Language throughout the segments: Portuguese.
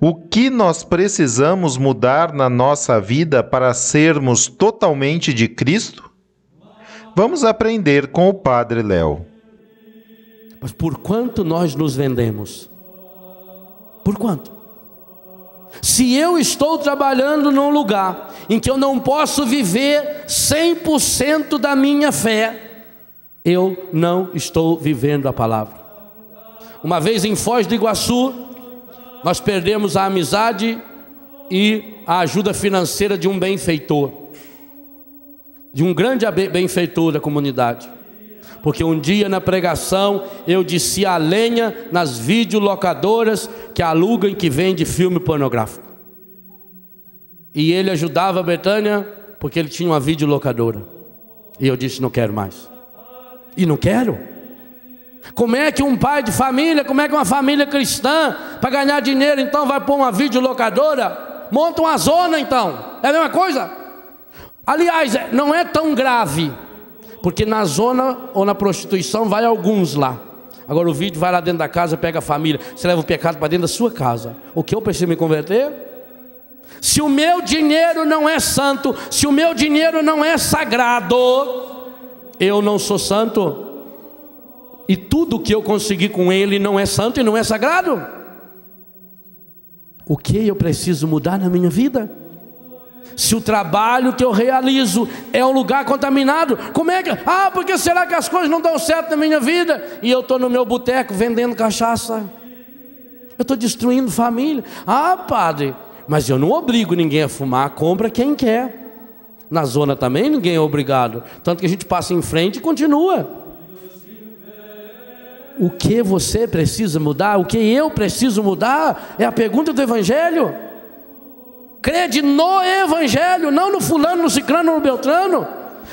O que nós precisamos mudar na nossa vida para sermos totalmente de Cristo? Vamos aprender com o Padre Léo. Mas por quanto nós nos vendemos? Por quanto? Se eu estou trabalhando num lugar em que eu não posso viver 100% da minha fé, eu não estou vivendo a palavra. Uma vez em Foz do Iguaçu, nós perdemos a amizade e a ajuda financeira de um benfeitor, de um grande benfeitor da comunidade. Porque um dia na pregação eu disse a lenha nas videolocadoras que alugam e que vendem filme pornográfico. E ele ajudava a Betânia porque ele tinha uma videolocadora. E eu disse: não quero mais. E não quero. Como é que um pai de família, como é que uma família cristã, para ganhar dinheiro, então vai pôr uma videolocadora? Monta uma zona então. É a mesma coisa? Aliás, não é tão grave, porque na zona ou na prostituição vai alguns lá. Agora o vídeo vai lá dentro da casa, pega a família, você leva o pecado para dentro da sua casa. O que eu preciso me converter? Se o meu dinheiro não é santo, se o meu dinheiro não é sagrado, eu não sou santo e tudo que eu consegui com ele não é santo e não é sagrado? O que eu preciso mudar na minha vida? Se o trabalho que eu realizo é um lugar contaminado, como é que. Ah, porque será que as coisas não dão certo na minha vida? E eu estou no meu boteco vendendo cachaça. Eu estou destruindo família. Ah, padre, mas eu não obrigo ninguém a fumar, compra quem quer. Na zona também ninguém é obrigado. Tanto que a gente passa em frente e continua o que você precisa mudar, o que eu preciso mudar, é a pergunta do Evangelho. Crede no Evangelho, não no fulano, no ciclano, no beltrano.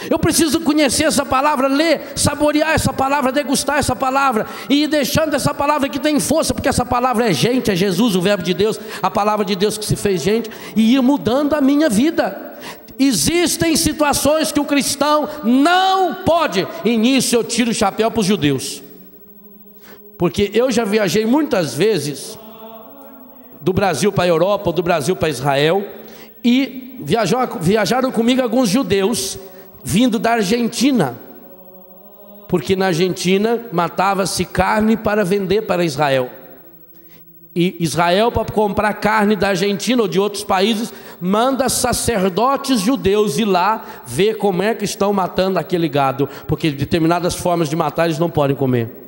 Eu preciso conhecer essa palavra, ler, saborear essa palavra, degustar essa palavra e ir deixando essa palavra que tem força, porque essa palavra é gente, é Jesus, o Verbo de Deus, a palavra de Deus que se fez gente, e ir mudando a minha vida. Existem situações que o cristão não pode, e nisso eu tiro o chapéu para os judeus. Porque eu já viajei muitas vezes do Brasil para a Europa, do Brasil para Israel, e viajaram comigo alguns judeus vindo da Argentina, porque na Argentina matava-se carne para vender para Israel. E Israel, para comprar carne da Argentina ou de outros países, manda sacerdotes judeus ir lá ver como é que estão matando aquele gado, porque determinadas formas de matar eles não podem comer.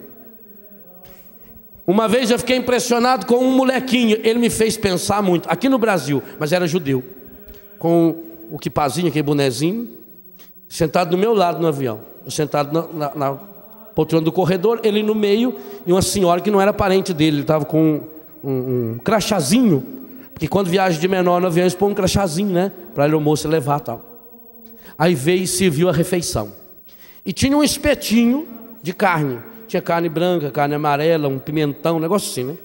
Uma vez eu fiquei impressionado com um molequinho, ele me fez pensar muito, aqui no Brasil, mas era judeu, com o quipazinho, aquele bonezinho, sentado do meu lado no avião, eu sentado na, na, na poltrona do corredor, ele no meio, e uma senhora que não era parente dele, ele estava com um, um, crachazinho, porque quando viaja de menor no avião, eles põem um crachazinho, né, para o moço levar tal. Aí veio e serviu a refeição, e tinha um espetinho de carne, tinha carne branca, carne amarela, um pimentão, um negócio assim, né?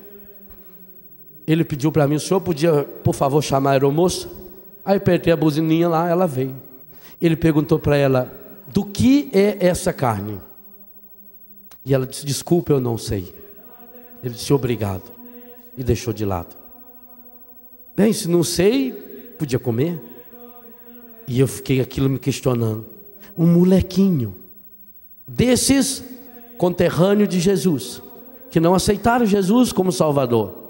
Ele pediu para mim, o senhor podia, por favor, chamar a aeromoça? Aí apertei a buzininha lá, ela veio. Ele perguntou para ela, do que é essa carne? E ela disse, desculpa, eu não sei. Ele disse, obrigado. E deixou de lado. Bem, se não sei, podia comer. E eu fiquei aquilo me questionando. Um molequinho desses conterrâneo de Jesus, que não aceitaram Jesus como Salvador,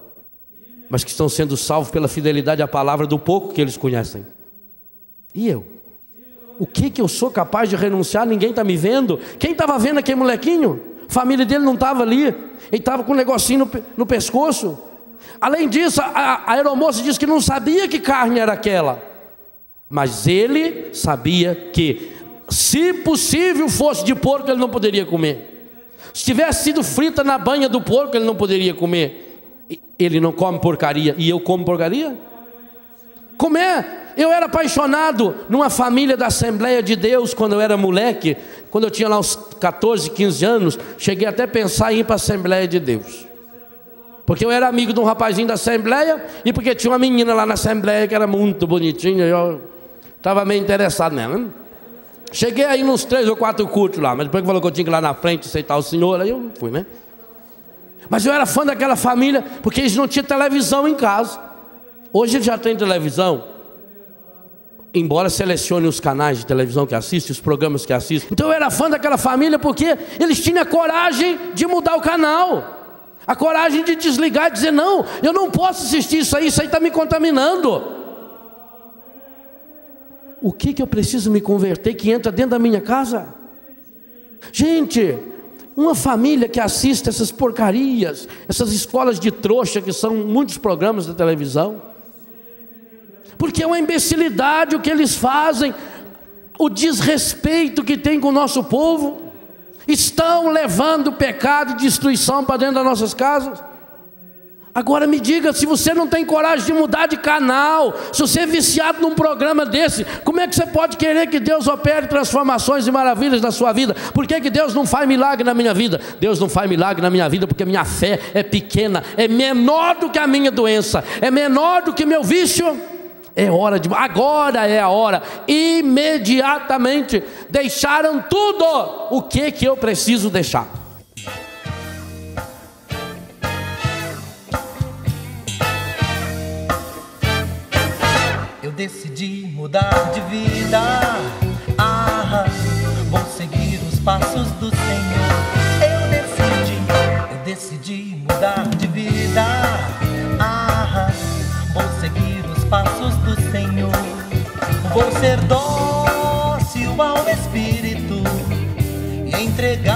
mas que estão sendo salvos pela fidelidade à palavra do pouco que eles conhecem. E eu? O que que eu sou capaz de renunciar? Ninguém está me vendo. Quem estava vendo aquele molequinho? A família dele não estava ali. Ele estava com um negocinho no, no pescoço. Além disso, a, a aeromoça disse que não sabia que carne era aquela. Mas ele sabia que, se possível fosse de porco, ele não poderia comer. Se tivesse sido frita na banha do porco, ele não poderia comer. Ele não come porcaria e eu como porcaria? Comer. Eu era apaixonado numa família da Assembleia de Deus quando eu era moleque, quando eu tinha lá uns 14, 15 anos, cheguei até a pensar em ir para a Assembleia de Deus. Porque eu era amigo de um rapazinho da Assembleia e porque tinha uma menina lá na Assembleia que era muito bonitinha, eu estava meio interessado nela. Né? Cheguei aí nos três ou quatro cultos lá, mas depois que falou que eu tinha que ir lá na frente aceitar o Senhor, aí eu fui, né? Mas eu era fã daquela família, porque eles não tinham televisão em casa. Hoje já têm televisão. Embora selecione os canais de televisão que assiste, os programas que assiste. Então eu era fã daquela família porque eles tinham a coragem de mudar o canal. A coragem de desligar e dizer, não, eu não posso assistir isso aí, isso aí está me contaminando o que, que eu preciso me converter que entra dentro da minha casa? Gente, uma família que assiste essas porcarias, essas escolas de trouxa que são muitos programas da televisão, porque é uma imbecilidade o que eles fazem, o desrespeito que tem com o nosso povo, estão levando pecado e destruição para dentro das nossas casas. Agora me diga, se você não tem coragem de mudar de canal, se você é viciado num programa desse, como é que você pode querer que Deus opere transformações e maravilhas na sua vida? Por que, que Deus não faz milagre na minha vida? Deus não faz milagre na minha vida porque minha fé é pequena, é menor do que a minha doença, é menor do que meu vício. É hora de, agora é a hora, imediatamente deixaram tudo. O que que eu preciso deixar? Decidi mudar de vida. Ah, vou seguir os passos do Senhor. Eu decidi, eu decidi mudar de vida. Ah, vou seguir os passos do Senhor. Vou ser dócil ao Espírito e entregar-me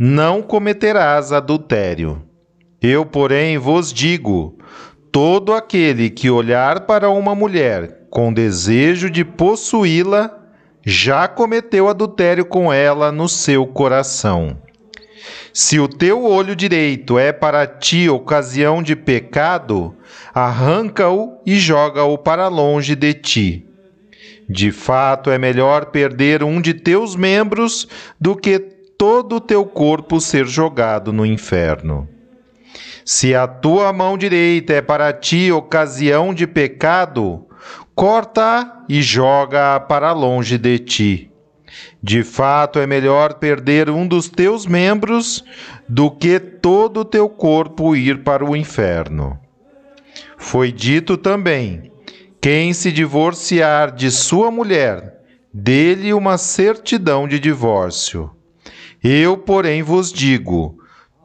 Não cometerás adultério. Eu, porém, vos digo: todo aquele que olhar para uma mulher com desejo de possuí-la, já cometeu adultério com ela no seu coração. Se o teu olho direito é para ti ocasião de pecado, arranca-o e joga-o para longe de ti. De fato, é melhor perder um de teus membros do que todo o teu corpo ser jogado no inferno. Se a tua mão direita é para ti ocasião de pecado, corta e joga para longe de ti. De fato, é melhor perder um dos teus membros do que todo o teu corpo ir para o inferno. Foi dito também: quem se divorciar de sua mulher, dê-lhe uma certidão de divórcio. Eu, porém, vos digo: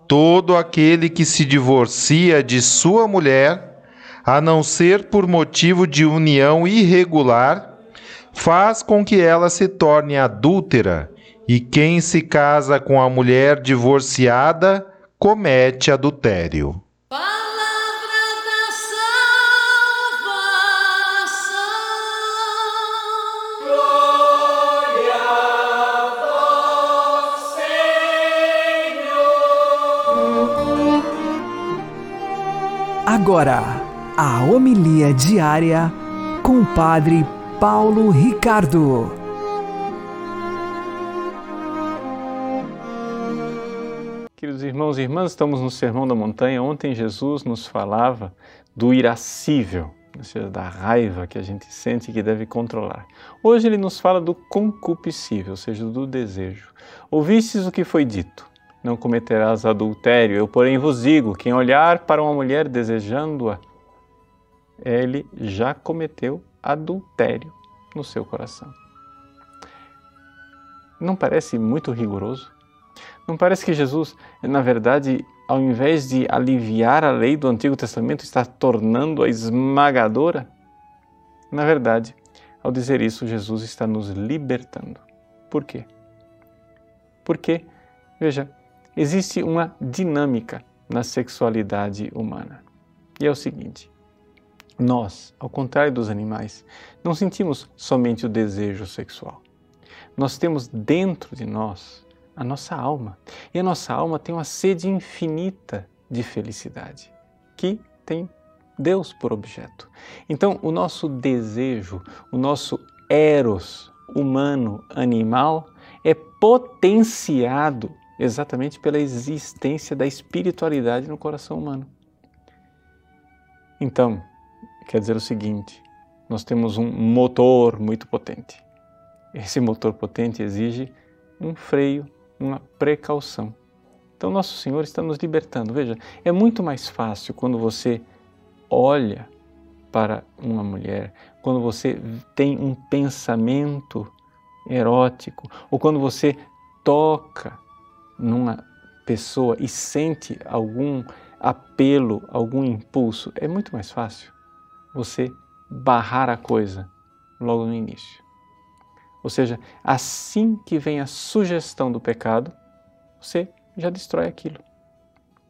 todo aquele que se divorcia de sua mulher, a não ser por motivo de união irregular, faz com que ela se torne adúltera, e quem se casa com a mulher divorciada comete adultério. Agora, a homilia diária com o Padre Paulo Ricardo. Queridos irmãos e irmãs, estamos no Sermão da Montanha. Ontem Jesus nos falava do irascível, ou seja, da raiva que a gente sente e que deve controlar. Hoje ele nos fala do concupiscível, ou seja, do desejo. Ouvistes o que foi dito: não cometerás adultério. Eu, porém, vos digo: quem olhar para uma mulher desejando-a, ele já cometeu adultério no seu coração. Não parece muito rigoroso? Não parece que Jesus, na verdade, ao invés de aliviar a lei do Antigo Testamento, está tornando-a esmagadora? Na verdade, ao dizer isso, Jesus está nos libertando. Por quê? Porque, veja, existe uma dinâmica na sexualidade humana. E é o seguinte: nós, ao contrário dos animais, não sentimos somente o desejo sexual. Nós temos dentro de nós a nossa alma. E a nossa alma tem uma sede infinita de felicidade, que tem Deus por objeto. Então, o nosso desejo, o nosso eros humano, animal, é potenciado exatamente pela existência da espiritualidade no coração humano. Então, quer dizer o seguinte: nós temos um motor muito potente. Esse motor potente exige um freio, uma precaução. Então, Nosso Senhor está nos libertando. Veja, é muito mais fácil quando você olha para uma mulher, quando você tem um pensamento erótico, ou quando você toca numa pessoa e sente algum apelo, algum impulso, é muito mais fácil você barrar a coisa logo no início. Ou seja, assim que vem a sugestão do pecado, você já destrói aquilo.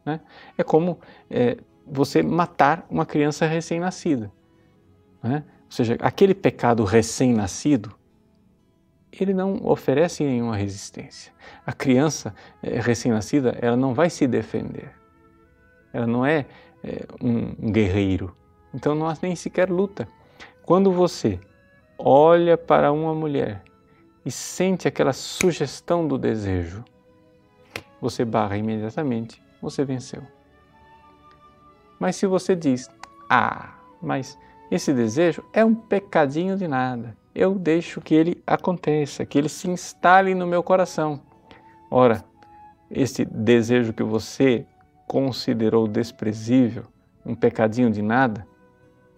Né? É como é, você matar uma criança recém-nascida. Né? Ou seja, aquele pecado recém-nascido, ele não oferece nenhuma resistência. A criança é, recém-nascida, ela não vai se defender. Ela não é, é um guerreiro. Então não há nem sequer luta. Quando você olha para uma mulher e sente aquela sugestão do desejo, você barra imediatamente, você venceu. Mas se você diz, ah, mas esse desejo é um pecadinho de nada, eu deixo que ele aconteça, que ele se instale no meu coração. Ora, esse desejo que você considerou desprezível, um pecadinho de nada,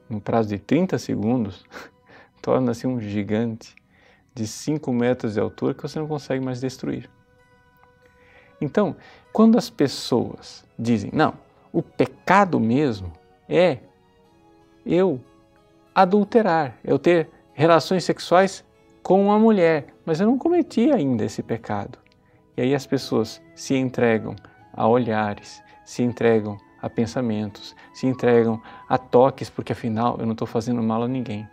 no prazo de 30 segundos, torna-se um gigante de 5 metros de altura que você não consegue mais destruir. Então, quando as pessoas dizem, não, o pecado mesmo é eu adulterar, eu ter relações sexuais com uma mulher, mas eu não cometi ainda esse pecado. E aí as pessoas se entregam a olhares, se entregam a pensamentos, se entregam a toques, porque afinal eu não estou fazendo mal a ninguém.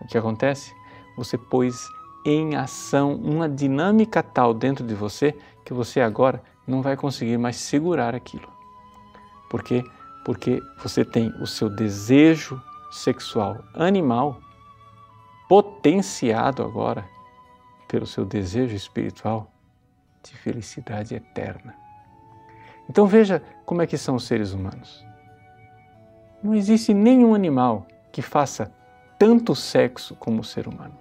O que acontece? Você pôs em ação uma dinâmica tal dentro de você que você agora não vai conseguir mais segurar aquilo. Por quê? Porque você tem o seu desejo sexual animal potenciado agora pelo seu desejo espiritual de felicidade eterna. Então veja como é que são os seres humanos. Não existe nenhum animal que faça tanto sexo como o ser humano.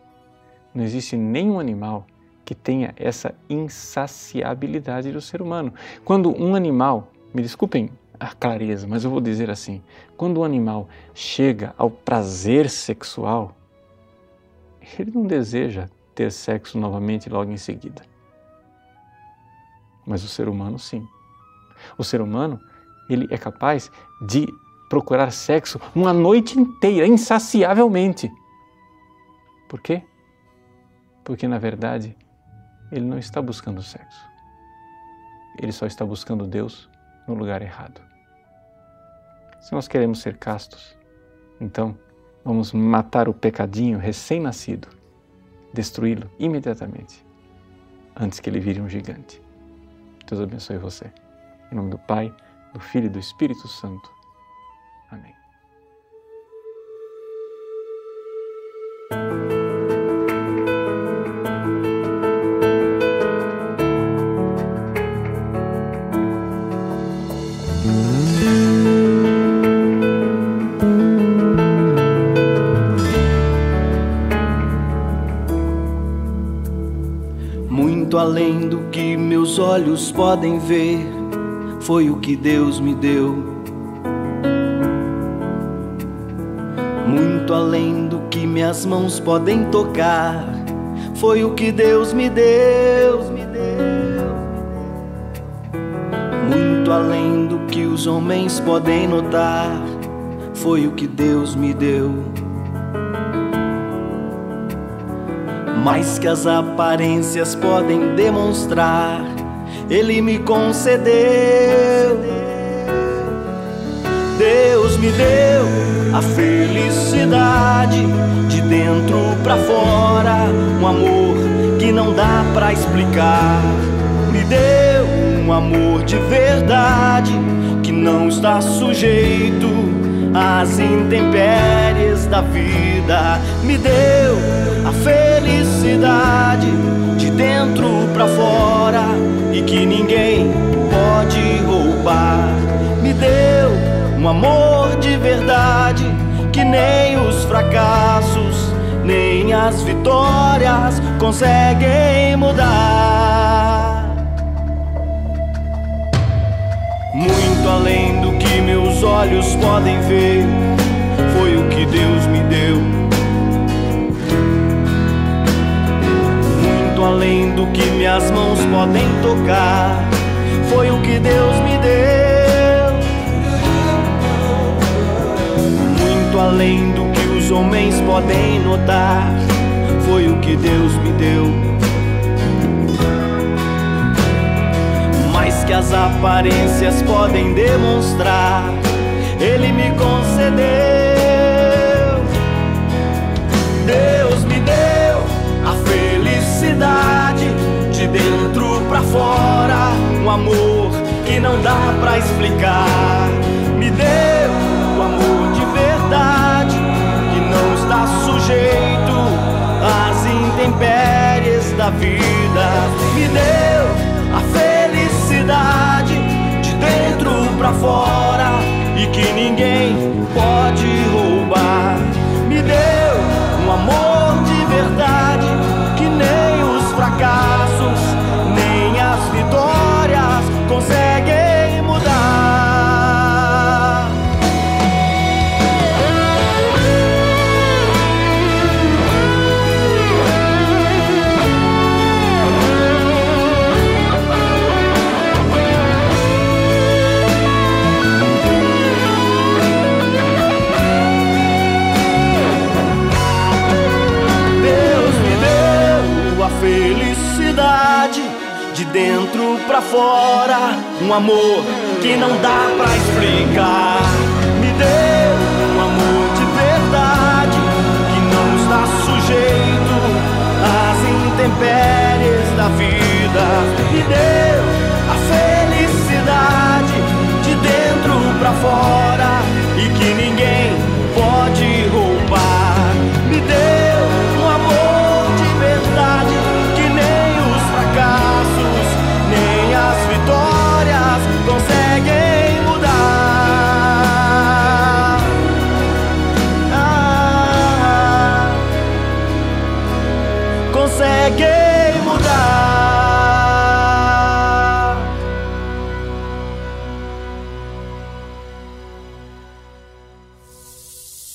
Não existe nenhum animal que tenha essa insaciabilidade do ser humano. Quando um animal, me desculpem a clareza, mas eu vou dizer assim: quando um animal chega ao prazer sexual, ele não deseja ter sexo novamente logo em seguida. Mas o ser humano, sim. O ser humano, ele é capaz de procurar sexo uma noite inteira, insaciavelmente. Por quê? Porque na verdade ele não está buscando sexo. Ele só está buscando Deus no lugar errado. Se nós queremos ser castos, então vamos matar o pecadinho recém-nascido, destruí-lo imediatamente, antes que ele vire um gigante. Deus abençoe você. Em nome do Pai, do Filho e do Espírito Santo. Amém. Olhos podem ver, foi o que Deus me deu. muito além do que minhas mãos podem tocar. Foi o que Deus me deu. Muito além do que os homens podem notar. Foi o que Deus me deu. Mais que as aparências podem demonstrar, Ele me concedeu. Deus me deu a felicidade de dentro pra fora, um amor que não dá pra explicar. Me deu um amor de verdade que não está sujeito às intempéries da vida. Me deu a felicidade de dentro pra fora e que ninguém pode roubar. Me deu um amor de verdade que nem os fracassos, nem as vitórias conseguem mudar. Muito além do que meus olhos podem ver, foi o que Deus me deu. Muito além do que minhas mãos podem tocar, foi o que Deus me deu. muito além do que os homens podem notar. Foi o que Deus me deu. Mais que as aparências podem demonstrar, Ele me concedeu. Deus felicidade de dentro pra fora, um amor que não dá pra explicar. Me deu o amor de verdade que não está sujeito às intempéries vida. Me deu a felicidade de dentro pra fora e que ninguém pode de dentro pra fora, um amor que não dá pra explicar. Me deu um amor de verdade que não está sujeito às intempéries da vida. Me deu a felicidade de dentro pra fora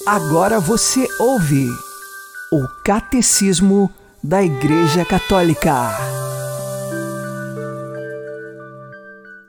Agora você ouve o Catecismo da Igreja Católica.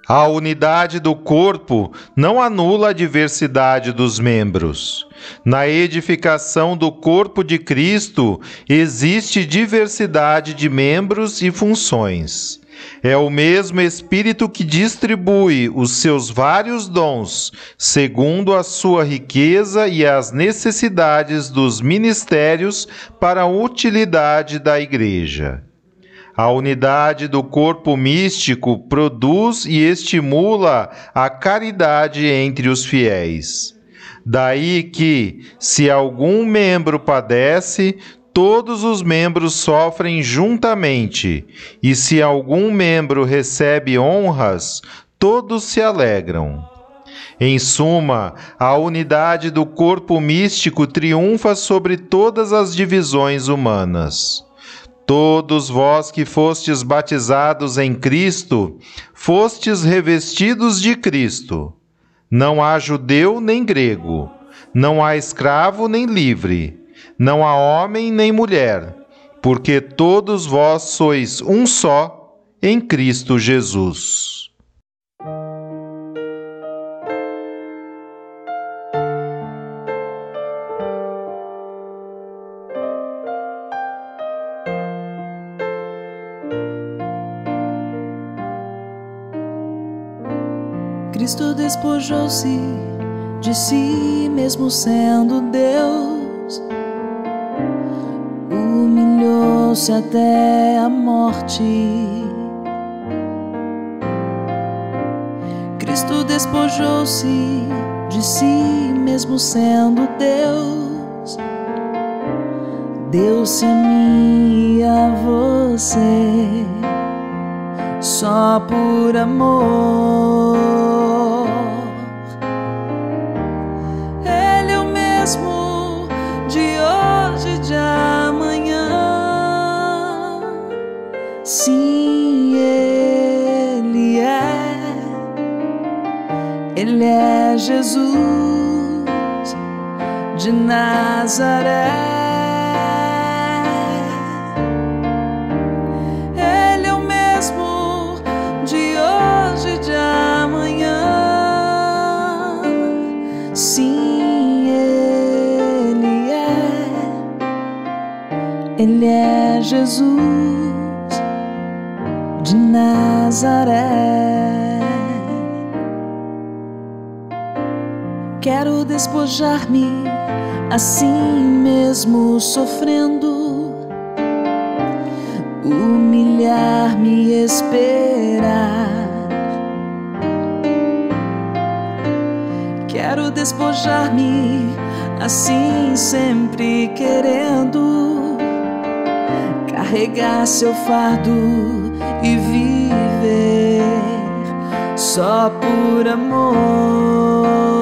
A unidade do corpo não anula a diversidade dos membros. Na edificação do corpo de Cristo existe diversidade de membros e funções. É o mesmo Espírito que distribui os seus vários dons, segundo a sua riqueza e as necessidades dos ministérios para a utilidade da Igreja. A unidade do corpo místico produz e estimula a caridade entre os fiéis. Daí que, se algum membro padece, todos os membros sofrem juntamente, e se algum membro recebe honras, todos se alegram. Em suma, a unidade do corpo místico triunfa sobre todas as divisões humanas. Todos vós que fostes batizados em Cristo, fostes revestidos de Cristo. Não há judeu nem grego, não há escravo nem livre, não há homem nem mulher, porque todos vós sois um só em Cristo Jesus. Cristo despojou-se de si mesmo sendo Deus, humilhou-se até a morte. Cristo despojou-se de si mesmo sendo Deus, deu-se a mim e a você só por amor. Jesus de Nazaré. Ele é o mesmo de hoje e de amanhã. Sim, Ele é. Ele é Jesus de Nazaré. Quero despojar-me assim mesmo sofrendo, humilhar-me esperar. Quero despojar-me assim sempre querendo carregar seu fardo e viver só por amor.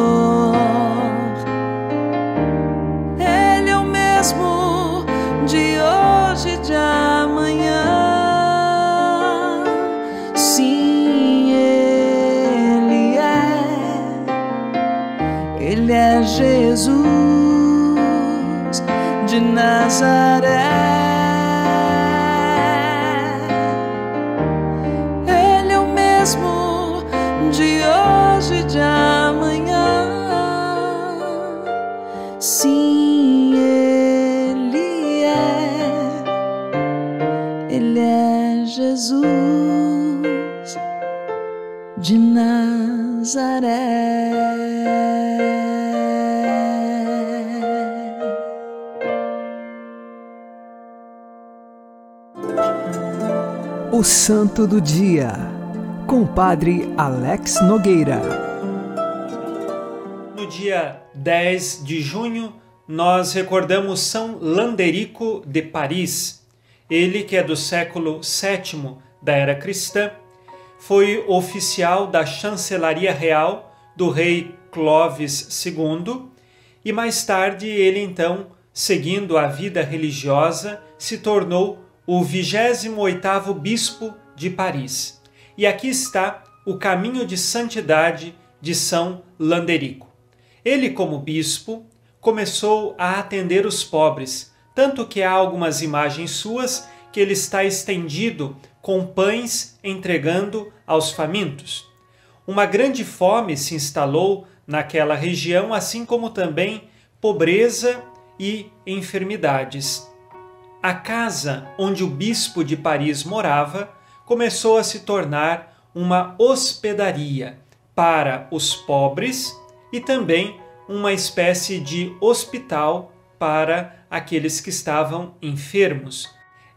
Nazaré. Ele é o mesmo de hoje e de amanhã. Sim, Ele é. Ele é Jesus de Nazaré. O Santo do Dia, com Padre Alex Nogueira. No dia 10 de junho, nós recordamos São Landerico de Paris. Ele, que é do século VII da era cristã, foi oficial da chancelaria real do rei Clovis II e mais tarde ele então, seguindo a vida religiosa, se tornou o 28º bispo de Paris. E aqui está o caminho de santidade de São Landerico. Ele, como bispo, começou a atender os pobres, tanto que há algumas imagens suas que ele está estendido com pães entregando aos famintos. Uma grande fome se instalou naquela região, assim como também pobreza e enfermidades. A casa onde o bispo de Paris morava começou a se tornar uma hospedaria para os pobres e também uma espécie de hospital para aqueles que estavam enfermos.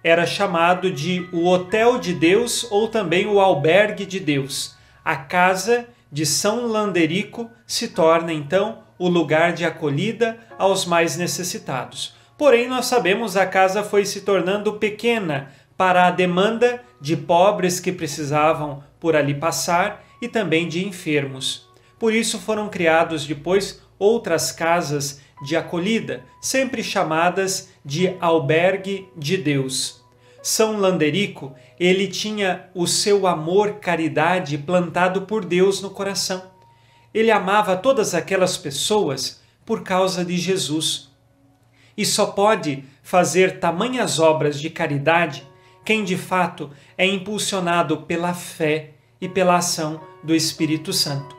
Era chamado de o Hotel de Deus ou também o Albergue de Deus. A casa de São Landerico se torna então o lugar de acolhida aos mais necessitados. Porém, nós sabemos a casa foi se tornando pequena para a demanda de pobres que precisavam por ali passar e também de enfermos. Por isso foram criados depois outras casas de acolhida, sempre chamadas de albergue de Deus. São Landerico, ele tinha o seu amor caridade plantado por Deus no coração. Ele amava todas aquelas pessoas por causa de Jesus. E só pode fazer tamanhas obras de caridade quem de fato é impulsionado pela fé e pela ação do Espírito Santo.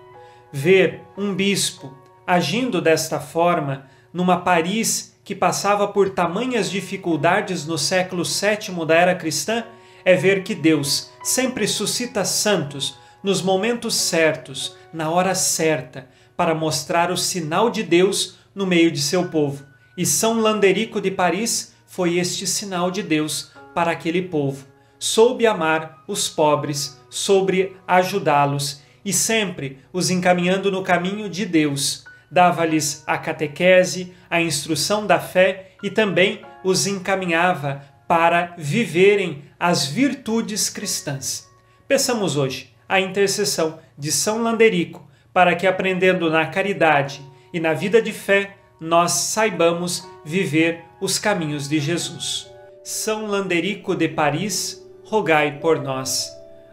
Ver um bispo agindo desta forma numa Paris que passava por tamanhas dificuldades no século VII da era cristã é ver que Deus sempre suscita santos nos momentos certos, na hora certa, para mostrar o sinal de Deus no meio de seu povo. E São Landerico de Paris foi este sinal de Deus para aquele povo. Soube amar os pobres, soube ajudá-los e sempre os encaminhando no caminho de Deus. Dava-lhes a catequese, a instrução da fé e também os encaminhava para viverem as virtudes cristãs. Peçamos hoje a intercessão de São Landerico para que, aprendendo na caridade e na vida de fé, nós saibamos viver os caminhos de Jesus. São Landerico de Paris, rogai por nós.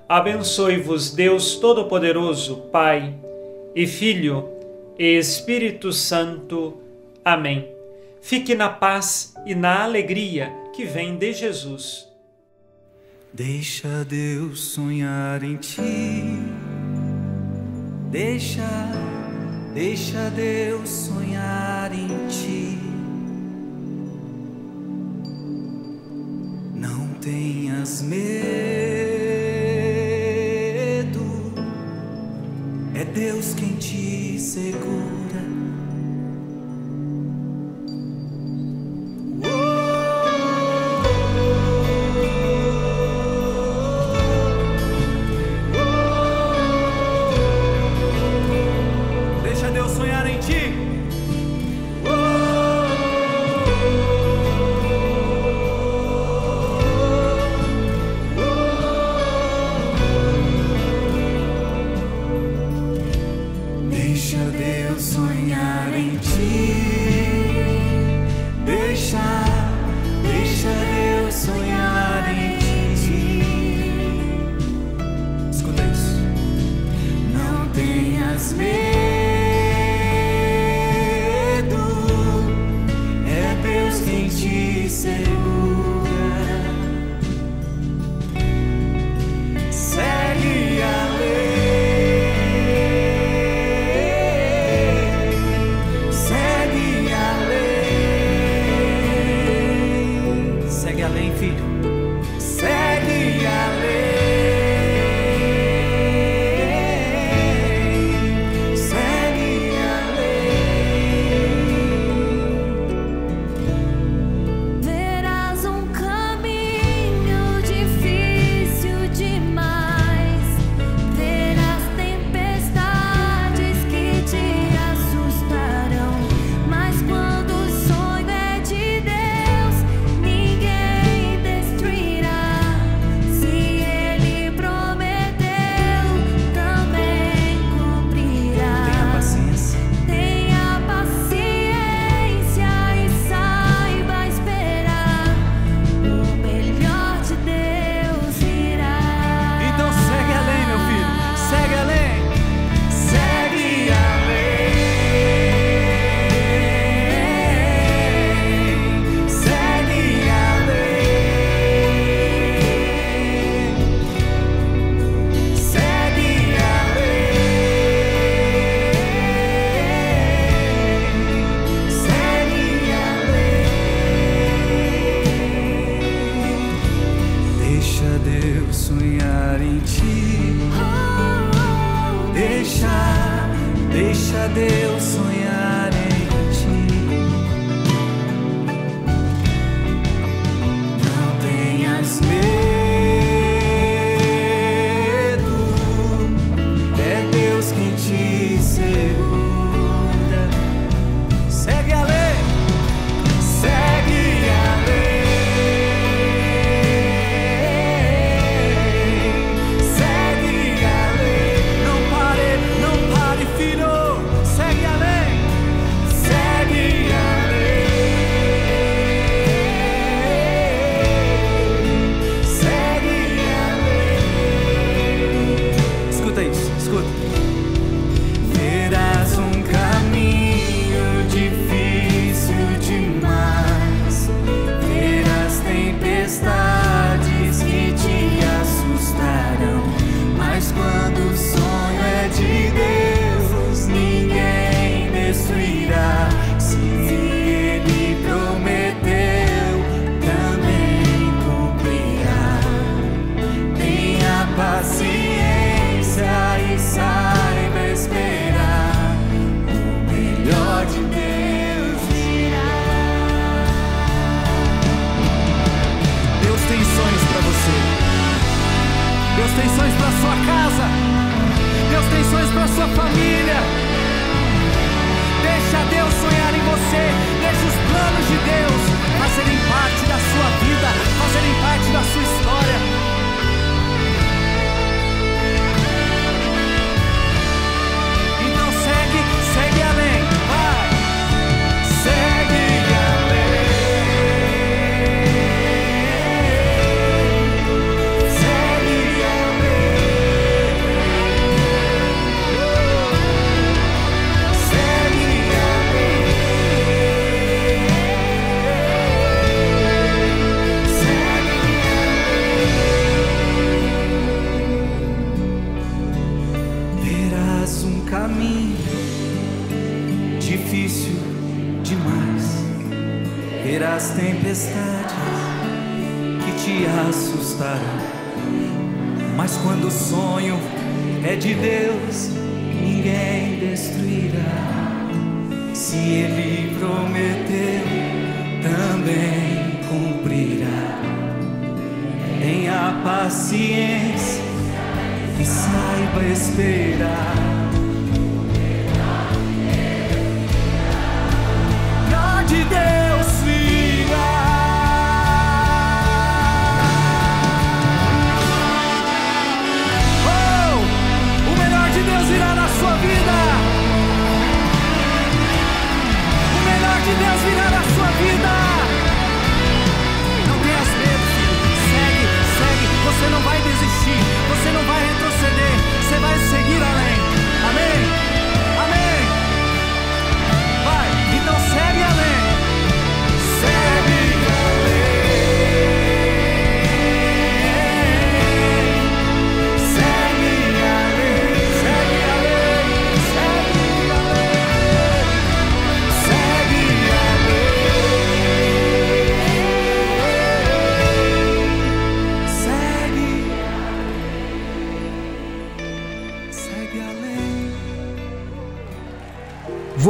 Abençoe-vos Deus Todo-Poderoso, Pai e Filho e Espírito Santo. Amém. Fique na paz e na alegria que vem de Jesus. Deixa Deus sonhar em ti. Deixa, deixa Deus sonhar em ti. Não tenhas medo. É Deus quem te segura.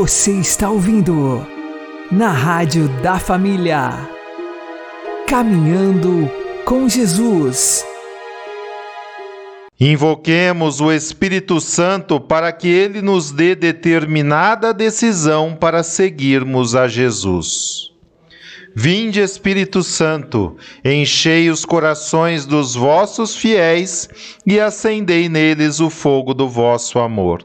Você está ouvindo na Rádio da Família. Caminhando com Jesus. Invoquemos o Espírito Santo para que ele nos dê determinada decisão para seguirmos a Jesus. Vinde, Espírito Santo, enchei os corações dos vossos fiéis e acendei neles o fogo do vosso amor.